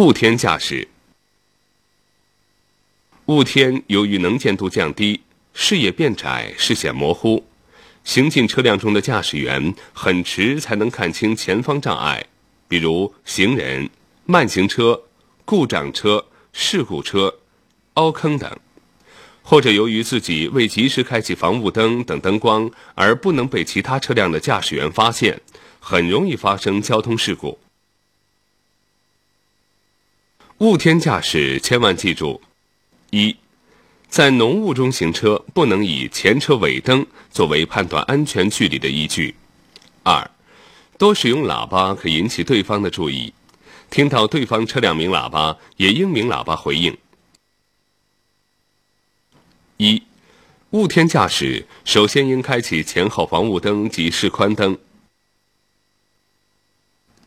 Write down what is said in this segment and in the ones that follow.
雾天驾驶。雾天由于能见度降低，视野变窄，视线模糊，行进车辆中的驾驶员很迟才能看清前方障碍，比如行人、慢行车、故障车、事故车、凹坑等，或者由于自己未及时开启防雾灯等灯光而不能被其他车辆的驾驶员发现，很容易发生交通事故。雾天驾驶千万记住。一，在浓雾中行车，不能以前车尾灯作为判断安全距离的依据。二，多使用喇叭可引起对方的注意，听到对方车辆鸣喇叭，也应鸣喇叭回应。一，雾天驾驶首先应开启前后防雾灯及示宽灯。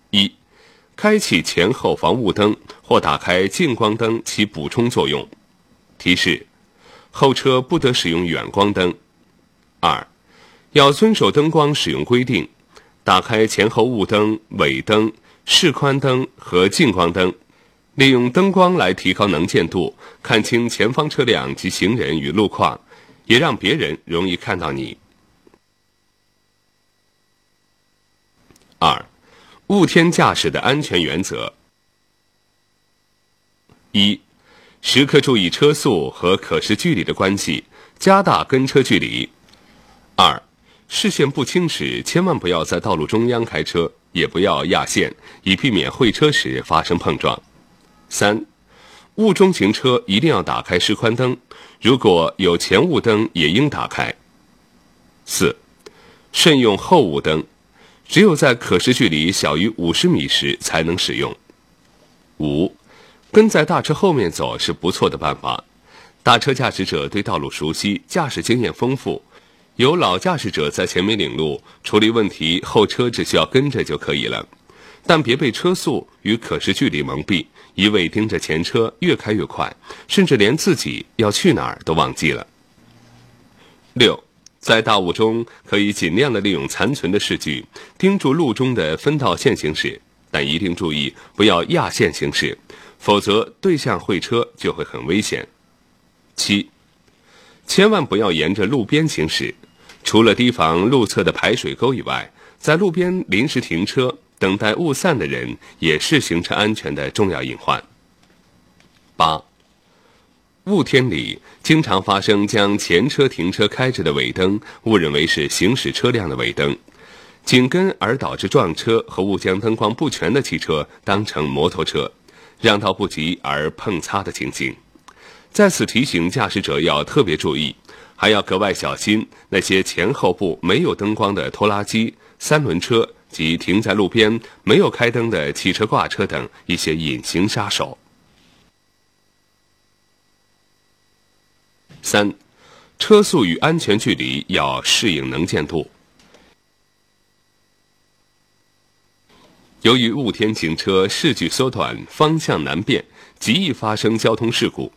一，开启前后防雾灯或打开近光灯起补充作用。提示：后车不得使用远光灯。二，要遵守灯光使用规定，打开前后雾灯、尾灯、示宽灯和近光灯，利用灯光来提高能见度，看清前方车辆及行人与路况，也让别人容易看到你。二，雾天驾驶的安全原则：一。时刻注意车速和可视距离的关系，加大跟车距离。二，视线不清时，千万不要在道路中央开车，也不要压线，以避免会车时发生碰撞。三，雾中行车一定要打开示宽灯，如果有前雾灯也应打开。四，慎用后雾灯，只有在可视距离小于五十米时才能使用。五。跟在大车后面走是不错的办法。大车驾驶者对道路熟悉，驾驶经验丰富，有老驾驶者在前面领路，处理问题，后车只需要跟着就可以了。但别被车速与可视距离蒙蔽，一味盯着前车越开越快，甚至连自己要去哪儿都忘记了。六，在大雾中可以尽量的利用残存的视距，盯住路中的分道线行驶，但一定注意不要压线行驶。否则，对向会车就会很危险。七，千万不要沿着路边行驶，除了提防路侧的排水沟以外，在路边临时停车等待雾散的人，也是行车安全的重要隐患。雾天里经常发生将前车停车开着的尾灯误认为是行驶车辆的尾灯，紧跟而导致撞车和误将灯光不全的汽车当成摩托车。让道不及而碰擦的情形，在此提醒驾驶者要特别注意，还要格外小心那些前后部没有灯光的拖拉机、三轮车及停在路边没有开灯的汽车挂车等一些隐形杀手。三，车速与安全距离要适应能见度。由于雾天行车，视距缩短，方向难辨，极易发生交通事故。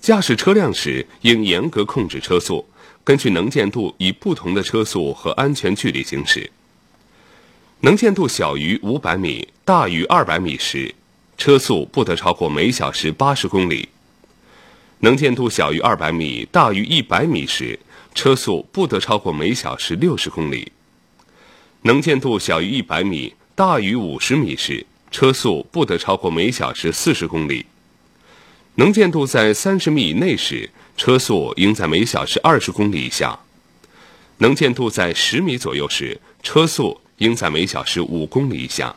驾驶车辆时应严格控制车速，根据能见度以不同的车速和安全距离行驶。能见度小于五百米、大于二百米时，车速不得超过每小时八十公里；能见度小于二百米、大于一百米时，车速不得超过每小时六十公里；能见度小于一百米。大于五十米时，车速不得超过每小时四十公里；能见度在三十米以内时，车速应在每小时二十公里以下；能见度在十米左右时，车速应在每小时五公里以下。